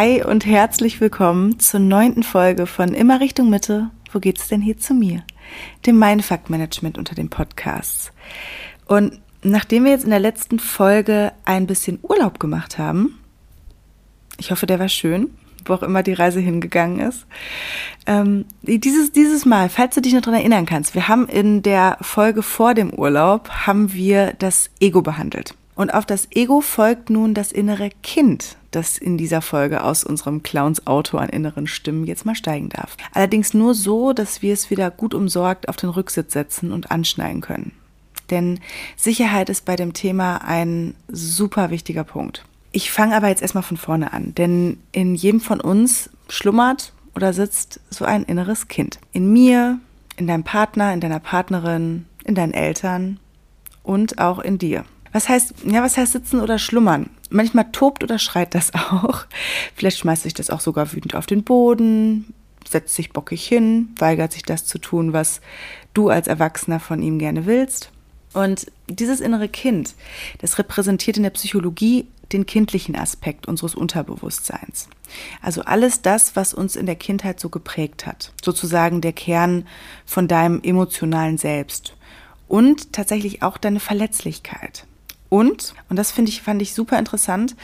Hi und herzlich willkommen zur neunten Folge von Immer Richtung Mitte. Wo geht's denn hier zu mir? Dem Mindfuck Management unter den Podcasts. Und nachdem wir jetzt in der letzten Folge ein bisschen Urlaub gemacht haben, ich hoffe, der war schön, wo auch immer die Reise hingegangen ist. Ähm, dieses, dieses Mal, falls du dich noch dran erinnern kannst, wir haben in der Folge vor dem Urlaub, haben wir das Ego behandelt. Und auf das Ego folgt nun das innere Kind, das in dieser Folge aus unserem Clowns Auto an inneren Stimmen jetzt mal steigen darf. Allerdings nur so, dass wir es wieder gut umsorgt auf den Rücksitz setzen und anschneiden können. Denn Sicherheit ist bei dem Thema ein super wichtiger Punkt. Ich fange aber jetzt erstmal von vorne an, denn in jedem von uns schlummert oder sitzt so ein inneres Kind. In mir, in deinem Partner, in deiner Partnerin, in deinen Eltern und auch in dir. Was heißt, ja, was heißt sitzen oder schlummern? Manchmal tobt oder schreit das auch. Vielleicht schmeißt sich das auch sogar wütend auf den Boden, setzt sich bockig hin, weigert sich das zu tun, was du als Erwachsener von ihm gerne willst. Und dieses innere Kind, das repräsentiert in der Psychologie den kindlichen Aspekt unseres Unterbewusstseins. Also alles das, was uns in der Kindheit so geprägt hat. Sozusagen der Kern von deinem emotionalen Selbst. Und tatsächlich auch deine Verletzlichkeit. Und, und das finde ich, fand ich super interessant,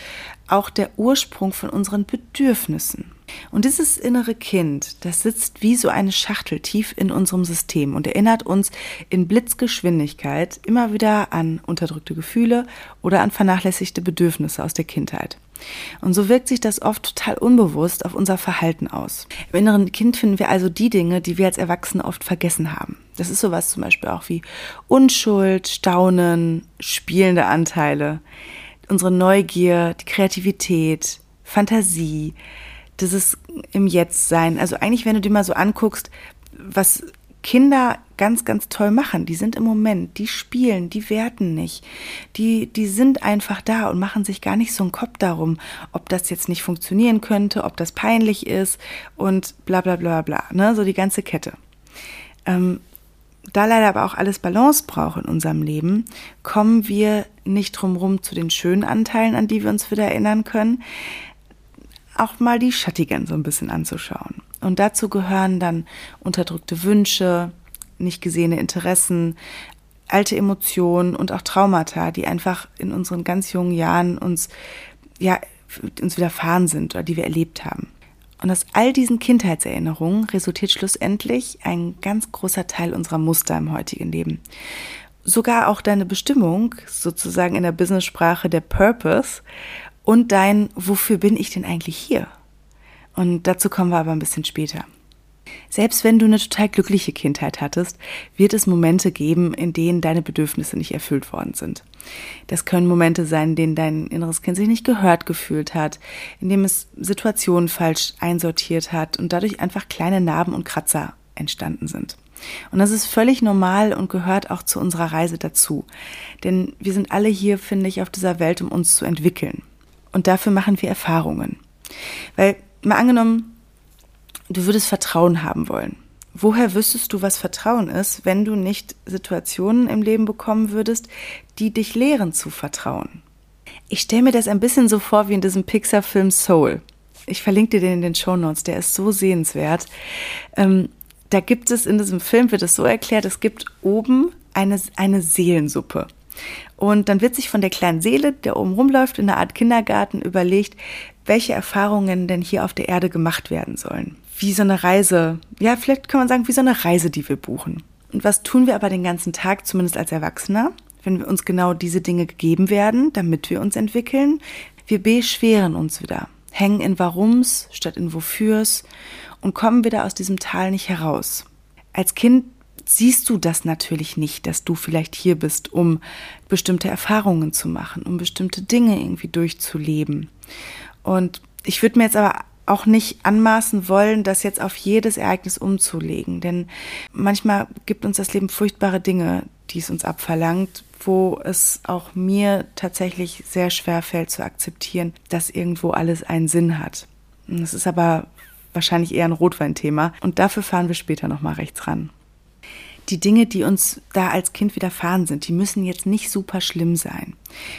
auch der Ursprung von unseren Bedürfnissen. Und dieses innere Kind, das sitzt wie so eine Schachtel tief in unserem System und erinnert uns in Blitzgeschwindigkeit immer wieder an unterdrückte Gefühle oder an vernachlässigte Bedürfnisse aus der Kindheit. Und so wirkt sich das oft total unbewusst auf unser Verhalten aus. Im inneren Kind finden wir also die Dinge, die wir als Erwachsene oft vergessen haben. Das ist sowas zum Beispiel auch wie Unschuld, Staunen, spielende Anteile, unsere Neugier, die Kreativität, Fantasie, dieses im Jetzt sein. Also eigentlich, wenn du dir mal so anguckst, was Kinder ganz, ganz toll machen. Die sind im Moment, die spielen, die werten nicht. Die, die sind einfach da und machen sich gar nicht so einen Kopf darum, ob das jetzt nicht funktionieren könnte, ob das peinlich ist und bla bla bla bla. Ne? So die ganze Kette. Ähm, da leider aber auch alles Balance braucht in unserem Leben, kommen wir nicht drum rum zu den schönen Anteilen, an die wir uns wieder erinnern können, auch mal die schattigen so ein bisschen anzuschauen. Und dazu gehören dann unterdrückte Wünsche, nicht gesehene Interessen, alte Emotionen und auch Traumata, die einfach in unseren ganz jungen Jahren uns, ja, uns widerfahren sind oder die wir erlebt haben. Und aus all diesen Kindheitserinnerungen resultiert schlussendlich ein ganz großer Teil unserer Muster im heutigen Leben. Sogar auch deine Bestimmung, sozusagen in der Business-Sprache der Purpose und dein Wofür bin ich denn eigentlich hier? Und dazu kommen wir aber ein bisschen später. Selbst wenn du eine total glückliche Kindheit hattest, wird es Momente geben, in denen deine Bedürfnisse nicht erfüllt worden sind. Das können Momente sein, in denen dein inneres Kind sich nicht gehört gefühlt hat, in dem es Situationen falsch einsortiert hat und dadurch einfach kleine Narben und Kratzer entstanden sind. Und das ist völlig normal und gehört auch zu unserer Reise dazu. Denn wir sind alle hier, finde ich, auf dieser Welt, um uns zu entwickeln. Und dafür machen wir Erfahrungen. Weil, mal angenommen, du würdest Vertrauen haben wollen. Woher wüsstest du, was Vertrauen ist, wenn du nicht Situationen im Leben bekommen würdest, die dich lehren zu vertrauen? Ich stelle mir das ein bisschen so vor wie in diesem Pixar-Film Soul. Ich verlinke dir den in den Show Notes, der ist so sehenswert. Ähm, da gibt es in diesem Film, wird es so erklärt, es gibt oben eine, eine Seelensuppe. Und dann wird sich von der kleinen Seele, der oben rumläuft, in einer Art Kindergarten überlegt, welche Erfahrungen denn hier auf der Erde gemacht werden sollen wie so eine Reise. Ja, vielleicht kann man sagen, wie so eine Reise, die wir buchen. Und was tun wir aber den ganzen Tag, zumindest als Erwachsener, wenn wir uns genau diese Dinge gegeben werden, damit wir uns entwickeln? Wir beschweren uns wieder, hängen in Warums statt in Wofürs und kommen wieder aus diesem Tal nicht heraus. Als Kind siehst du das natürlich nicht, dass du vielleicht hier bist, um bestimmte Erfahrungen zu machen, um bestimmte Dinge irgendwie durchzuleben. Und ich würde mir jetzt aber auch nicht anmaßen wollen, das jetzt auf jedes Ereignis umzulegen. Denn manchmal gibt uns das Leben furchtbare Dinge, die es uns abverlangt, wo es auch mir tatsächlich sehr schwer fällt zu akzeptieren, dass irgendwo alles einen Sinn hat. Das ist aber wahrscheinlich eher ein Rotweinthema und dafür fahren wir später nochmal rechts ran die Dinge, die uns da als Kind widerfahren sind, die müssen jetzt nicht super schlimm sein.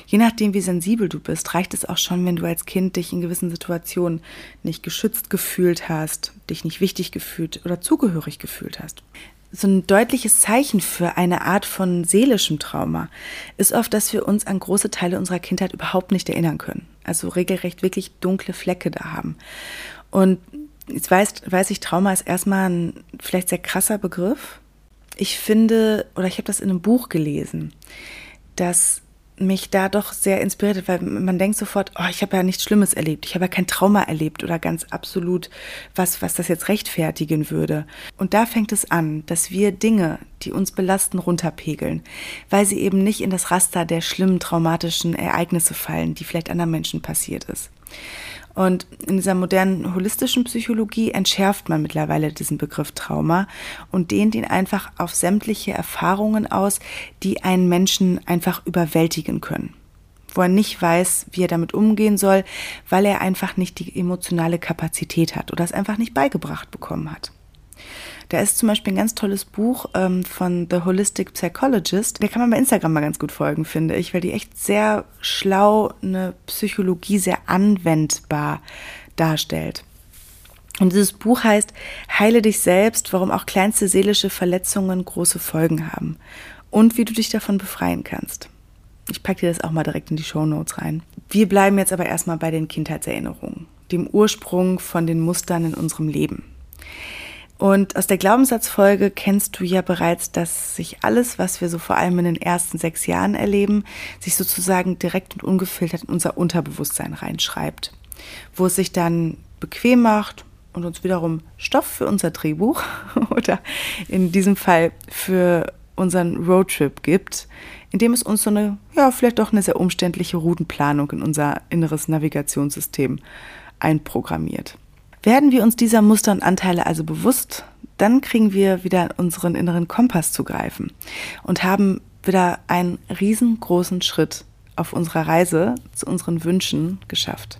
Je nachdem, wie sensibel du bist, reicht es auch schon, wenn du als Kind dich in gewissen Situationen nicht geschützt gefühlt hast, dich nicht wichtig gefühlt oder zugehörig gefühlt hast. So ein deutliches Zeichen für eine Art von seelischem Trauma ist oft, dass wir uns an große Teile unserer Kindheit überhaupt nicht erinnern können. Also regelrecht wirklich dunkle Flecke da haben. Und jetzt weiß, weiß ich, Trauma ist erstmal ein vielleicht sehr krasser Begriff, ich finde, oder ich habe das in einem Buch gelesen, dass mich da doch sehr inspiriert hat, weil man denkt sofort, oh, ich habe ja nichts Schlimmes erlebt, ich habe ja kein Trauma erlebt oder ganz absolut was, was das jetzt rechtfertigen würde. Und da fängt es an, dass wir Dinge, die uns belasten, runterpegeln, weil sie eben nicht in das Raster der schlimmen traumatischen Ereignisse fallen, die vielleicht anderen Menschen passiert ist. Und in dieser modernen holistischen Psychologie entschärft man mittlerweile diesen Begriff Trauma und dehnt ihn einfach auf sämtliche Erfahrungen aus, die einen Menschen einfach überwältigen können wo er nicht weiß, wie er damit umgehen soll, weil er einfach nicht die emotionale Kapazität hat oder es einfach nicht beigebracht bekommen hat. Da ist zum Beispiel ein ganz tolles Buch ähm, von The Holistic Psychologist. Der kann man bei Instagram mal ganz gut folgen, finde ich, weil die echt sehr schlau eine Psychologie sehr anwendbar darstellt. Und dieses Buch heißt Heile dich selbst, warum auch kleinste seelische Verletzungen große Folgen haben und wie du dich davon befreien kannst. Ich packe dir das auch mal direkt in die Show Notes rein. Wir bleiben jetzt aber erstmal bei den Kindheitserinnerungen, dem Ursprung von den Mustern in unserem Leben. Und aus der Glaubenssatzfolge kennst du ja bereits, dass sich alles, was wir so vor allem in den ersten sechs Jahren erleben, sich sozusagen direkt und ungefiltert in unser Unterbewusstsein reinschreibt, wo es sich dann bequem macht und uns wiederum Stoff für unser Drehbuch oder in diesem Fall für unseren Roadtrip gibt, indem es uns so eine, ja, vielleicht doch eine sehr umständliche Routenplanung in unser inneres Navigationssystem einprogrammiert. Werden wir uns dieser Muster und Anteile also bewusst, dann kriegen wir wieder unseren inneren Kompass zu greifen und haben wieder einen riesengroßen Schritt auf unserer Reise zu unseren Wünschen geschafft.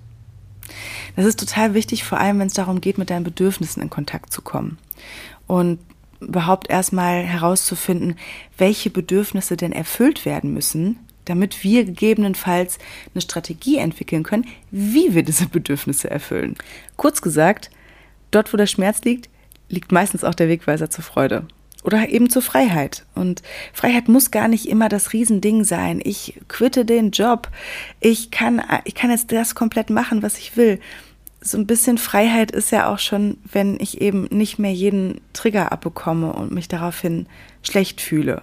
Das ist total wichtig, vor allem wenn es darum geht, mit deinen Bedürfnissen in Kontakt zu kommen und überhaupt erstmal herauszufinden, welche Bedürfnisse denn erfüllt werden müssen, damit wir gegebenenfalls eine Strategie entwickeln können, wie wir diese Bedürfnisse erfüllen. Kurz gesagt, dort, wo der Schmerz liegt, liegt meistens auch der Wegweiser zur Freude oder eben zur Freiheit. Und Freiheit muss gar nicht immer das Riesending sein. Ich quitte den Job. Ich kann, ich kann jetzt das komplett machen, was ich will. So ein bisschen Freiheit ist ja auch schon, wenn ich eben nicht mehr jeden Trigger abbekomme und mich daraufhin schlecht fühle.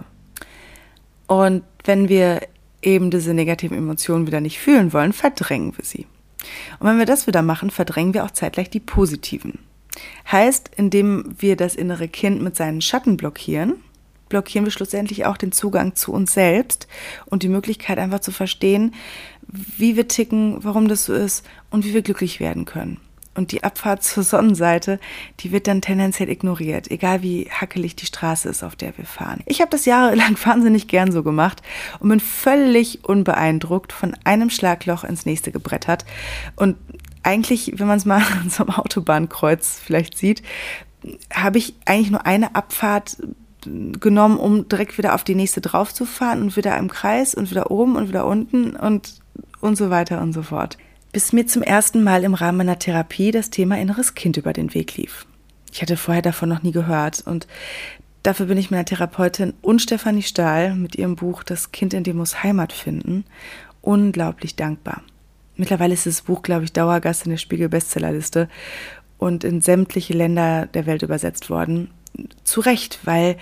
Und wenn wir eben diese negativen Emotionen wieder nicht fühlen wollen, verdrängen wir sie. Und wenn wir das wieder machen, verdrängen wir auch zeitgleich die positiven. Heißt, indem wir das innere Kind mit seinen Schatten blockieren, blockieren wir schlussendlich auch den Zugang zu uns selbst und die Möglichkeit einfach zu verstehen, wie wir ticken, warum das so ist und wie wir glücklich werden können. Und die Abfahrt zur Sonnenseite, die wird dann tendenziell ignoriert, egal wie hackelig die Straße ist, auf der wir fahren. Ich habe das jahrelang wahnsinnig gern so gemacht und bin völlig unbeeindruckt von einem Schlagloch ins nächste gebrettert. Und eigentlich, wenn man es mal an so einem Autobahnkreuz vielleicht sieht, habe ich eigentlich nur eine Abfahrt genommen, um direkt wieder auf die nächste draufzufahren und wieder im Kreis und wieder oben und wieder unten und und so weiter und so fort bis mir zum ersten Mal im Rahmen meiner Therapie das Thema inneres Kind über den Weg lief. Ich hatte vorher davon noch nie gehört und dafür bin ich meiner Therapeutin und Stefanie Stahl mit ihrem Buch Das Kind in dem muss Heimat finden unglaublich dankbar. Mittlerweile ist das Buch, glaube ich, Dauergast in der Spiegel Bestsellerliste und in sämtliche Länder der Welt übersetzt worden. Zu Recht, weil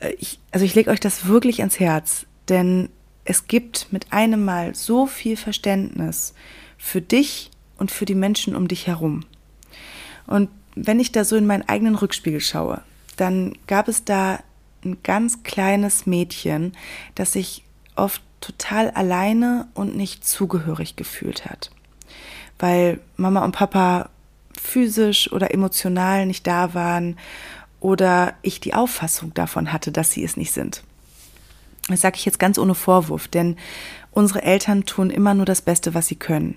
äh, ich, also ich lege euch das wirklich ans Herz, denn es gibt mit einem Mal so viel Verständnis für dich und für die Menschen um dich herum. Und wenn ich da so in meinen eigenen Rückspiegel schaue, dann gab es da ein ganz kleines Mädchen, das sich oft total alleine und nicht zugehörig gefühlt hat. Weil Mama und Papa physisch oder emotional nicht da waren oder ich die Auffassung davon hatte, dass sie es nicht sind. Das sage ich jetzt ganz ohne Vorwurf, denn unsere Eltern tun immer nur das Beste, was sie können.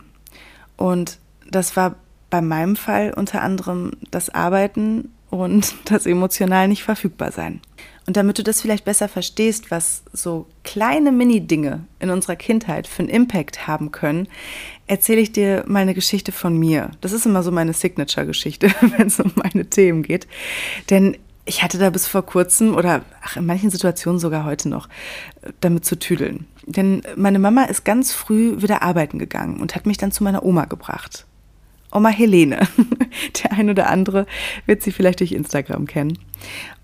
Und das war bei meinem Fall unter anderem das Arbeiten und das emotional nicht verfügbar sein. Und damit du das vielleicht besser verstehst, was so kleine Mini-Dinge in unserer Kindheit für einen Impact haben können, erzähle ich dir mal eine Geschichte von mir. Das ist immer so meine Signature-Geschichte, wenn es um meine Themen geht. Denn ich hatte da bis vor kurzem oder ach, in manchen Situationen sogar heute noch damit zu tüdeln. Denn meine Mama ist ganz früh wieder arbeiten gegangen und hat mich dann zu meiner Oma gebracht. Oma Helene. Der ein oder andere wird sie vielleicht durch Instagram kennen.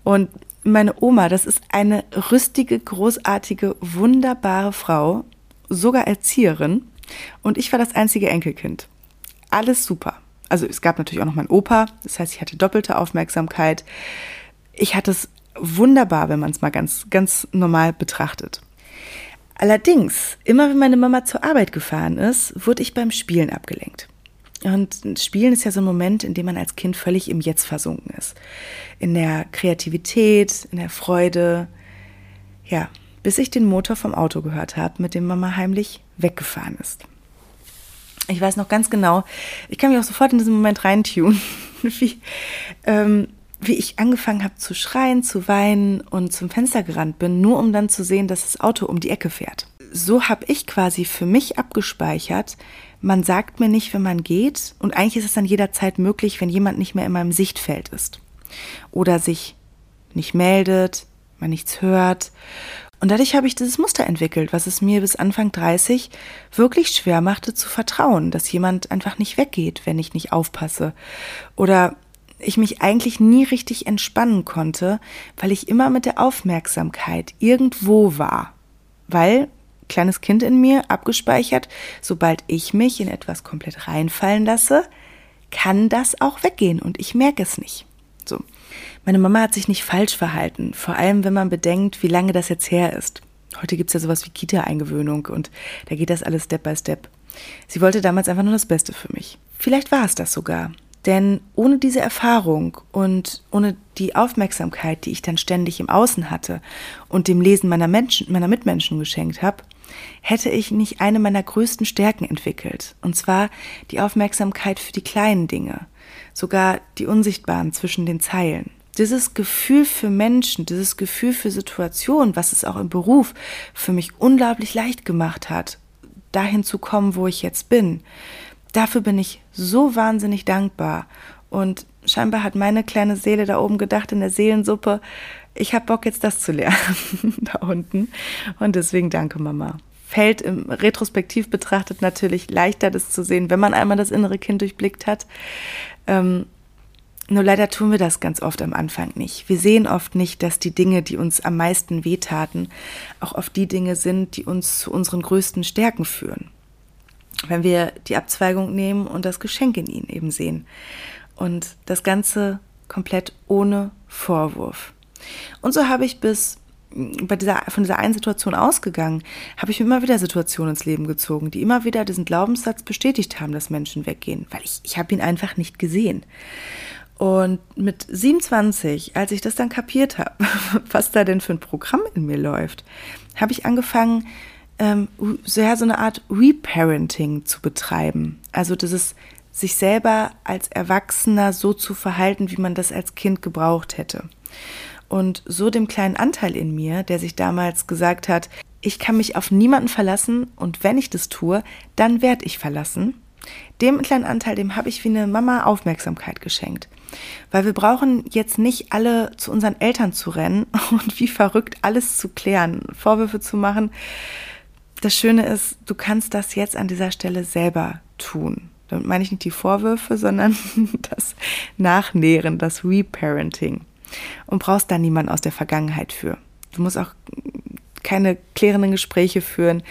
Und meine Oma, das ist eine rüstige, großartige, wunderbare Frau, sogar Erzieherin. Und ich war das einzige Enkelkind. Alles super. Also es gab natürlich auch noch meinen Opa, das heißt, ich hatte doppelte Aufmerksamkeit. Ich hatte es wunderbar, wenn man es mal ganz, ganz normal betrachtet. Allerdings, immer wenn meine Mama zur Arbeit gefahren ist, wurde ich beim Spielen abgelenkt. Und Spielen ist ja so ein Moment, in dem man als Kind völlig im Jetzt versunken ist. In der Kreativität, in der Freude. Ja, bis ich den Motor vom Auto gehört habe, mit dem Mama heimlich weggefahren ist. Ich weiß noch ganz genau, ich kann mich auch sofort in diesen Moment reintun, wie, ähm, wie ich angefangen habe zu schreien, zu weinen und zum Fenster gerannt bin, nur um dann zu sehen, dass das Auto um die Ecke fährt. So habe ich quasi für mich abgespeichert, man sagt mir nicht, wenn man geht, und eigentlich ist es dann jederzeit möglich, wenn jemand nicht mehr in meinem Sichtfeld ist oder sich nicht meldet, man nichts hört. Und dadurch habe ich dieses Muster entwickelt, was es mir bis Anfang 30 wirklich schwer machte zu vertrauen, dass jemand einfach nicht weggeht, wenn ich nicht aufpasse. Oder ich mich eigentlich nie richtig entspannen konnte, weil ich immer mit der Aufmerksamkeit irgendwo war. Weil kleines Kind in mir abgespeichert, sobald ich mich in etwas komplett reinfallen lasse, kann das auch weggehen und ich merke es nicht. So. Meine Mama hat sich nicht falsch verhalten, vor allem wenn man bedenkt, wie lange das jetzt her ist. Heute gibt es ja sowas wie Kita-Eingewöhnung und da geht das alles Step by Step. Sie wollte damals einfach nur das Beste für mich. Vielleicht war es das sogar. Denn ohne diese Erfahrung und ohne die Aufmerksamkeit, die ich dann ständig im Außen hatte und dem Lesen meiner Menschen, meiner Mitmenschen geschenkt habe, hätte ich nicht eine meiner größten Stärken entwickelt, und zwar die Aufmerksamkeit für die kleinen Dinge, sogar die unsichtbaren zwischen den Zeilen. Dieses Gefühl für Menschen, dieses Gefühl für Situationen, was es auch im Beruf für mich unglaublich leicht gemacht hat, dahin zu kommen, wo ich jetzt bin. Dafür bin ich so wahnsinnig dankbar. Und scheinbar hat meine kleine Seele da oben gedacht in der Seelensuppe, ich habe Bock jetzt das zu lernen da unten. Und deswegen danke Mama. Fällt im Retrospektiv betrachtet natürlich leichter, das zu sehen, wenn man einmal das innere Kind durchblickt hat. Ähm, nur leider tun wir das ganz oft am Anfang nicht. Wir sehen oft nicht, dass die Dinge, die uns am meisten wehtaten, auch oft die Dinge sind, die uns zu unseren größten Stärken führen. Wenn wir die Abzweigung nehmen und das Geschenk in ihnen eben sehen. Und das Ganze komplett ohne Vorwurf. Und so habe ich bis bei dieser, von dieser einen Situation ausgegangen, habe ich mir immer wieder Situationen ins Leben gezogen, die immer wieder diesen Glaubenssatz bestätigt haben, dass Menschen weggehen, weil ich, ich habe ihn einfach nicht gesehen. Und mit 27, als ich das dann kapiert habe, was da denn für ein Programm in mir läuft, habe ich angefangen, ähm, so, ja, so eine Art Reparenting zu betreiben. Also das ist sich selber als Erwachsener so zu verhalten, wie man das als Kind gebraucht hätte und so dem kleinen Anteil in mir, der sich damals gesagt hat, ich kann mich auf niemanden verlassen und wenn ich das tue, dann werde ich verlassen. Dem kleinen Anteil, dem habe ich wie eine Mama Aufmerksamkeit geschenkt. Weil wir brauchen jetzt nicht alle zu unseren Eltern zu rennen und wie verrückt alles zu klären, Vorwürfe zu machen. Das Schöne ist, du kannst das jetzt an dieser Stelle selber tun. Damit meine ich nicht die Vorwürfe, sondern das Nachnähren, das Reparenting und brauchst da niemanden aus der Vergangenheit für. Du musst auch keine klärenden Gespräche führen.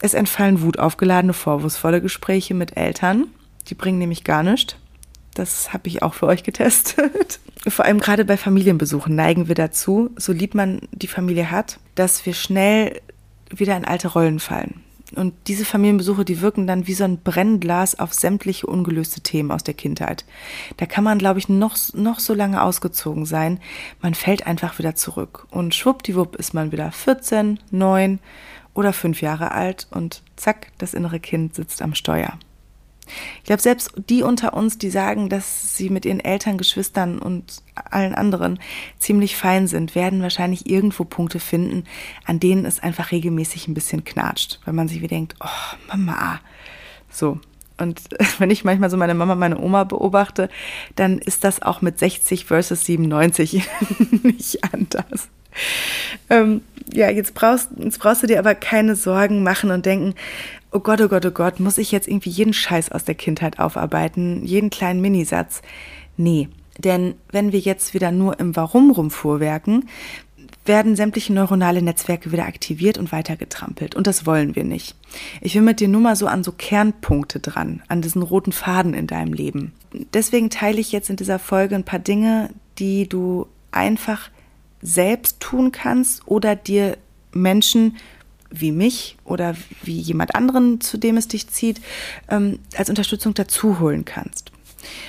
Es entfallen wutaufgeladene, vorwurfsvolle Gespräche mit Eltern. Die bringen nämlich gar nichts. Das habe ich auch für euch getestet. Vor allem gerade bei Familienbesuchen neigen wir dazu, so lieb man die Familie hat, dass wir schnell wieder in alte Rollen fallen. Und diese Familienbesuche, die wirken dann wie so ein Brennglas auf sämtliche ungelöste Themen aus der Kindheit. Da kann man, glaube ich, noch, noch so lange ausgezogen sein. Man fällt einfach wieder zurück. Und schwuppdiwupp ist man wieder 14, 9 oder 5 Jahre alt und zack, das innere Kind sitzt am Steuer. Ich glaube, selbst die unter uns, die sagen, dass sie mit ihren Eltern, Geschwistern und allen anderen ziemlich fein sind, werden wahrscheinlich irgendwo Punkte finden, an denen es einfach regelmäßig ein bisschen knatscht, weil man sich wie denkt, oh, Mama. So. Und wenn ich manchmal so meine Mama, meine Oma beobachte, dann ist das auch mit 60 versus 97 nicht anders. Ähm, ja, jetzt brauchst, jetzt brauchst du dir aber keine Sorgen machen und denken, oh Gott, oh Gott, oh Gott, muss ich jetzt irgendwie jeden Scheiß aus der Kindheit aufarbeiten, jeden kleinen Minisatz? Nee, denn wenn wir jetzt wieder nur im Warum rumfuhrwerken, werden sämtliche neuronale Netzwerke wieder aktiviert und weitergetrampelt. Und das wollen wir nicht. Ich will mit dir nur mal so an so Kernpunkte dran, an diesen roten Faden in deinem Leben. Deswegen teile ich jetzt in dieser Folge ein paar Dinge, die du einfach selbst tun kannst oder dir Menschen wie mich oder wie jemand anderen, zu dem es dich zieht, ähm, als Unterstützung dazu holen kannst.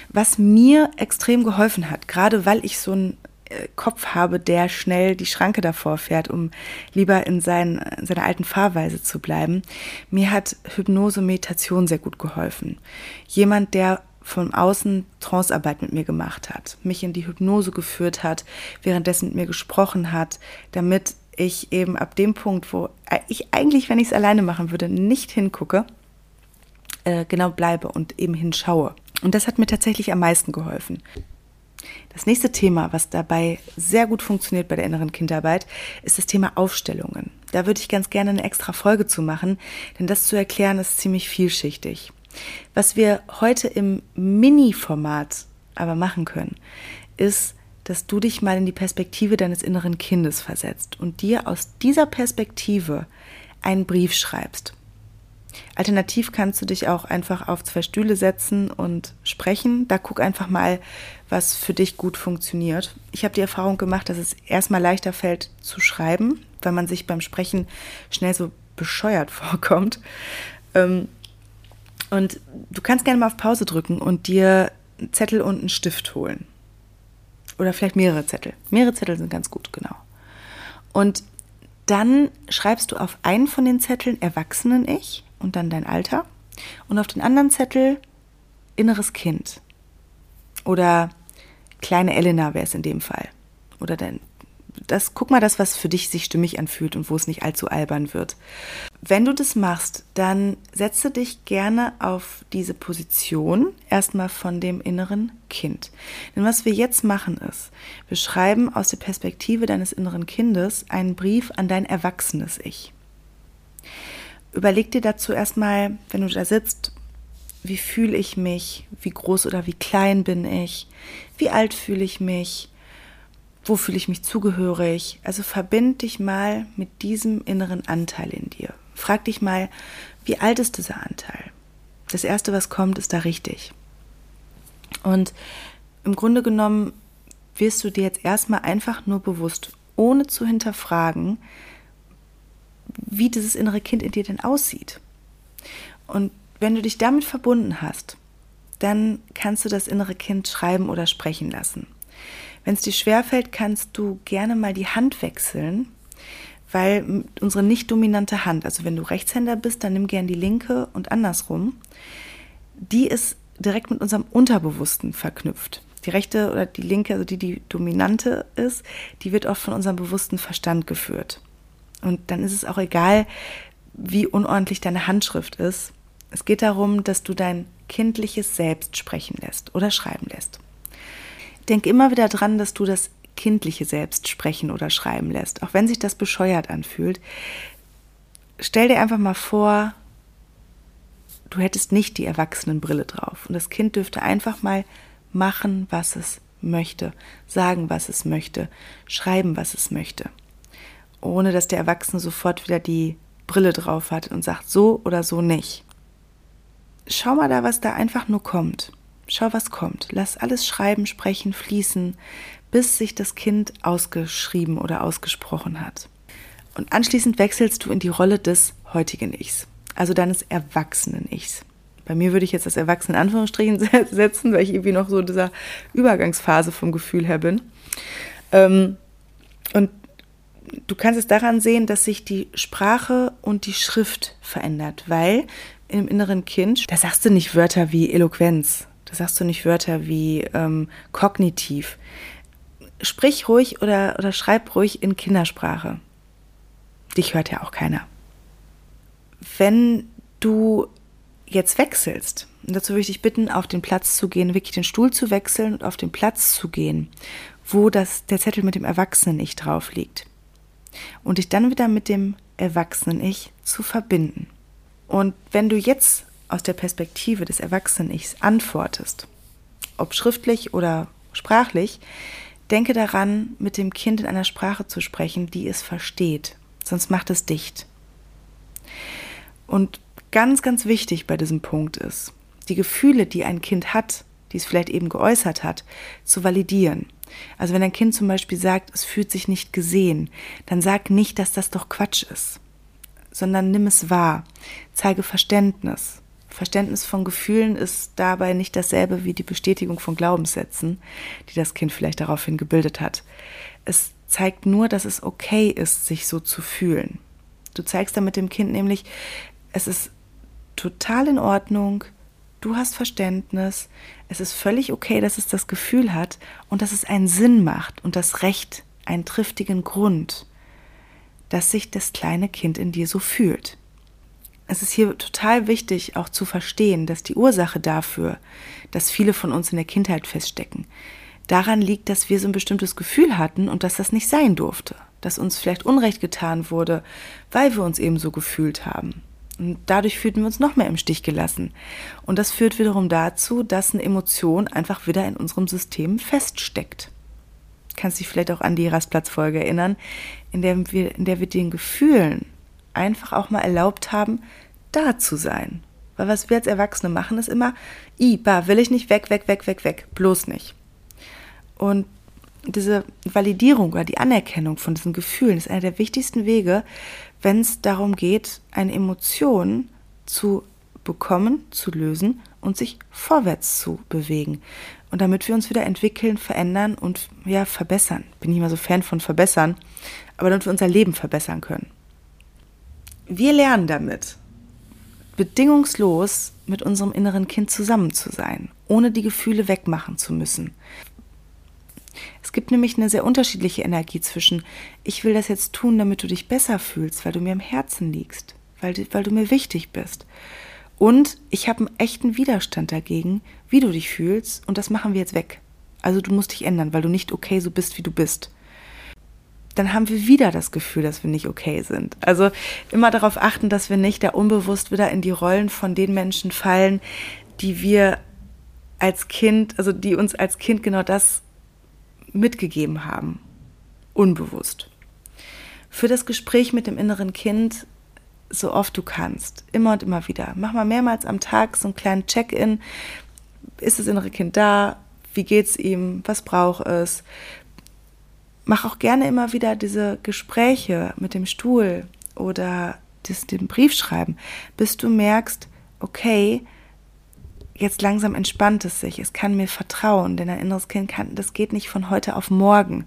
Was mir extrem geholfen hat, gerade weil ich so einen äh, Kopf habe, der schnell die Schranke davor fährt, um lieber in, sein, in seiner alten Fahrweise zu bleiben, mir hat Hypnose, Meditation sehr gut geholfen. Jemand, der von außen Trancearbeit mit mir gemacht hat, mich in die Hypnose geführt hat, währenddessen mit mir gesprochen hat, damit ich eben ab dem Punkt, wo ich eigentlich, wenn ich es alleine machen würde, nicht hingucke, äh, genau bleibe und eben hinschaue. Und das hat mir tatsächlich am meisten geholfen. Das nächste Thema, was dabei sehr gut funktioniert bei der inneren Kindarbeit, ist das Thema Aufstellungen. Da würde ich ganz gerne eine extra Folge zu machen, denn das zu erklären ist ziemlich vielschichtig. Was wir heute im Mini-Format aber machen können, ist dass du dich mal in die Perspektive deines inneren Kindes versetzt und dir aus dieser Perspektive einen Brief schreibst. Alternativ kannst du dich auch einfach auf zwei Stühle setzen und sprechen. Da guck einfach mal, was für dich gut funktioniert. Ich habe die Erfahrung gemacht, dass es erstmal leichter fällt zu schreiben, weil man sich beim Sprechen schnell so bescheuert vorkommt. Ähm, und du kannst gerne mal auf Pause drücken und dir einen Zettel und einen Stift holen. Oder vielleicht mehrere Zettel. Mehrere Zettel sind ganz gut, genau. Und dann schreibst du auf einen von den Zetteln Erwachsenen-Ich und dann dein Alter. Und auf den anderen Zettel inneres Kind. Oder kleine Elena wäre es in dem Fall. Oder dein das, guck mal das, was für dich sich stimmig anfühlt und wo es nicht allzu albern wird. Wenn du das machst, dann setze dich gerne auf diese Position erstmal von dem inneren Kind. Denn was wir jetzt machen ist, wir schreiben aus der Perspektive deines inneren Kindes einen Brief an dein erwachsenes Ich. Überleg dir dazu erstmal, wenn du da sitzt, wie fühle ich mich, wie groß oder wie klein bin ich, wie alt fühle ich mich, wo fühle ich mich zugehörig. Also verbind dich mal mit diesem inneren Anteil in dir. Frag dich mal, wie alt ist dieser Anteil? Das Erste, was kommt, ist da richtig. Und im Grunde genommen wirst du dir jetzt erstmal einfach nur bewusst, ohne zu hinterfragen, wie dieses innere Kind in dir denn aussieht. Und wenn du dich damit verbunden hast, dann kannst du das innere Kind schreiben oder sprechen lassen. Wenn es dir schwerfällt, kannst du gerne mal die Hand wechseln, weil unsere nicht dominante Hand, also wenn du Rechtshänder bist, dann nimm gern die linke und andersrum, die ist direkt mit unserem Unterbewussten verknüpft. Die rechte oder die linke, also die die dominante ist, die wird oft von unserem bewussten Verstand geführt. Und dann ist es auch egal, wie unordentlich deine Handschrift ist. Es geht darum, dass du dein kindliches Selbst sprechen lässt oder schreiben lässt denk immer wieder dran, dass du das kindliche Selbst sprechen oder schreiben lässt, auch wenn sich das bescheuert anfühlt. Stell dir einfach mal vor, du hättest nicht die Erwachsenenbrille drauf und das Kind dürfte einfach mal machen, was es möchte, sagen, was es möchte, schreiben, was es möchte, ohne dass der Erwachsene sofort wieder die Brille drauf hat und sagt so oder so nicht. Schau mal da, was da einfach nur kommt. Schau, was kommt. Lass alles schreiben, sprechen, fließen, bis sich das Kind ausgeschrieben oder ausgesprochen hat. Und anschließend wechselst du in die Rolle des heutigen Ichs. also deines Erwachsenen-Ichs. Bei mir würde ich jetzt das Erwachsene in Anführungsstrichen setzen, weil ich irgendwie noch so in dieser Übergangsphase vom Gefühl her bin. Ähm, und du kannst es daran sehen, dass sich die Sprache und die Schrift verändert, weil im inneren Kind, da sagst du nicht Wörter wie Eloquenz, da sagst du nicht Wörter wie ähm, kognitiv. Sprich ruhig oder, oder schreib ruhig in Kindersprache. Dich hört ja auch keiner. Wenn du jetzt wechselst, und dazu würde ich dich bitten, auf den Platz zu gehen, wirklich den Stuhl zu wechseln und auf den Platz zu gehen, wo das, der Zettel mit dem Erwachsenen-Ich drauf liegt. Und dich dann wieder mit dem Erwachsenen-Ich zu verbinden. Und wenn du jetzt aus der Perspektive des Erwachsenen-Ichs antwortest, ob schriftlich oder sprachlich, denke daran, mit dem Kind in einer Sprache zu sprechen, die es versteht, sonst macht es dicht. Und ganz, ganz wichtig bei diesem Punkt ist, die Gefühle, die ein Kind hat, die es vielleicht eben geäußert hat, zu validieren. Also wenn ein Kind zum Beispiel sagt, es fühlt sich nicht gesehen, dann sag nicht, dass das doch Quatsch ist, sondern nimm es wahr, zeige Verständnis. Verständnis von Gefühlen ist dabei nicht dasselbe wie die Bestätigung von Glaubenssätzen, die das Kind vielleicht daraufhin gebildet hat. Es zeigt nur, dass es okay ist, sich so zu fühlen. Du zeigst damit dem Kind nämlich, es ist total in Ordnung, du hast Verständnis, es ist völlig okay, dass es das Gefühl hat und dass es einen Sinn macht und das Recht, einen triftigen Grund, dass sich das kleine Kind in dir so fühlt. Es ist hier total wichtig auch zu verstehen, dass die Ursache dafür, dass viele von uns in der Kindheit feststecken, daran liegt, dass wir so ein bestimmtes Gefühl hatten und dass das nicht sein durfte, dass uns vielleicht Unrecht getan wurde, weil wir uns eben so gefühlt haben. Und dadurch fühlten wir uns noch mehr im Stich gelassen. Und das führt wiederum dazu, dass eine Emotion einfach wieder in unserem System feststeckt. Kannst dich vielleicht auch an die Rastplatzfolge erinnern, in der wir, in der wir den Gefühlen einfach auch mal erlaubt haben, da zu sein. Weil was wir als Erwachsene machen, ist immer, i, ba, will ich nicht, weg, weg, weg, weg, weg, bloß nicht. Und diese Validierung oder die Anerkennung von diesen Gefühlen ist einer der wichtigsten Wege, wenn es darum geht, eine Emotion zu bekommen, zu lösen und sich vorwärts zu bewegen. Und damit wir uns wieder entwickeln, verändern und ja, verbessern. Bin ich immer so Fan von verbessern, aber damit wir unser Leben verbessern können. Wir lernen damit, bedingungslos mit unserem inneren Kind zusammen zu sein, ohne die Gefühle wegmachen zu müssen. Es gibt nämlich eine sehr unterschiedliche Energie zwischen, ich will das jetzt tun, damit du dich besser fühlst, weil du mir im Herzen liegst, weil, weil du mir wichtig bist. Und ich habe einen echten Widerstand dagegen, wie du dich fühlst, und das machen wir jetzt weg. Also du musst dich ändern, weil du nicht okay so bist, wie du bist. Dann haben wir wieder das Gefühl, dass wir nicht okay sind. Also immer darauf achten, dass wir nicht da unbewusst wieder in die Rollen von den Menschen fallen, die wir als Kind, also die uns als Kind genau das mitgegeben haben, unbewusst. Für das Gespräch mit dem inneren Kind so oft du kannst, immer und immer wieder. Mach mal mehrmals am Tag so einen kleinen Check-in. Ist das innere Kind da? Wie geht's ihm? Was braucht es? Mach auch gerne immer wieder diese Gespräche mit dem Stuhl oder das, den Brief schreiben, bis du merkst, okay, jetzt langsam entspannt es sich. Es kann mir vertrauen, denn ein inneres Kind kann, das geht nicht von heute auf morgen,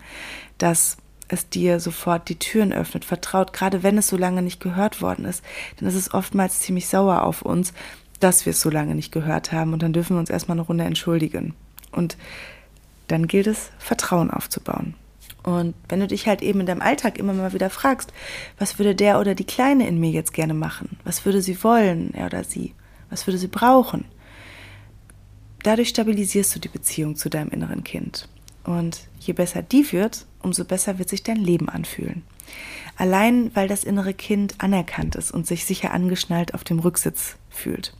dass es dir sofort die Türen öffnet, vertraut, gerade wenn es so lange nicht gehört worden ist, dann ist es oftmals ziemlich sauer auf uns, dass wir es so lange nicht gehört haben und dann dürfen wir uns erstmal eine Runde entschuldigen. Und dann gilt es, Vertrauen aufzubauen. Und wenn du dich halt eben in deinem Alltag immer mal wieder fragst, was würde der oder die Kleine in mir jetzt gerne machen? Was würde sie wollen, er oder sie? Was würde sie brauchen? dadurch stabilisierst du die Beziehung zu deinem inneren Kind. Und je besser die wird, umso besser wird sich dein Leben anfühlen. Allein weil das innere Kind anerkannt ist und sich sicher angeschnallt auf dem Rücksitz fühlt.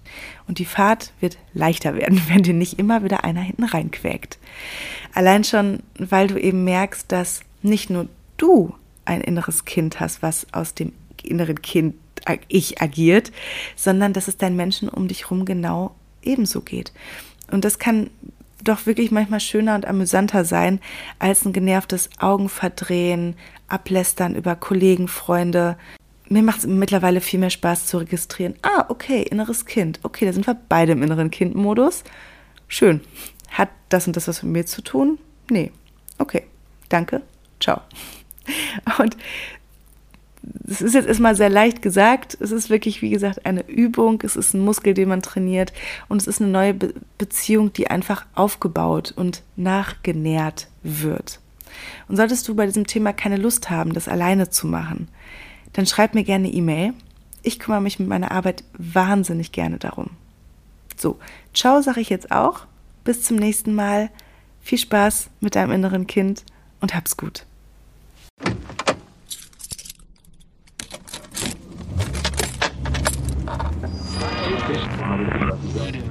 Und die Fahrt wird leichter werden, wenn dir nicht immer wieder einer hinten reinquäkt. Allein schon, weil du eben merkst, dass nicht nur du ein inneres Kind hast, was aus dem inneren Kind ich agiert, sondern dass es deinen Menschen um dich herum genau ebenso geht. Und das kann doch wirklich manchmal schöner und amüsanter sein als ein genervtes Augenverdrehen, Ablästern über Kollegen, Freunde. Mir macht es mittlerweile viel mehr Spaß zu registrieren. Ah, okay, inneres Kind. Okay, da sind wir beide im inneren Kind-Modus. Schön. Hat das und das was mit mir zu tun? Nee. Okay. Danke. Ciao. Und es ist jetzt erstmal sehr leicht gesagt. Es ist wirklich, wie gesagt, eine Übung. Es ist ein Muskel, den man trainiert. Und es ist eine neue Be Beziehung, die einfach aufgebaut und nachgenährt wird. Und solltest du bei diesem Thema keine Lust haben, das alleine zu machen, dann schreib mir gerne E-Mail. Ich kümmere mich mit meiner Arbeit wahnsinnig gerne darum. So, ciao sage ich jetzt auch. Bis zum nächsten Mal. Viel Spaß mit deinem inneren Kind und hab's gut. Fish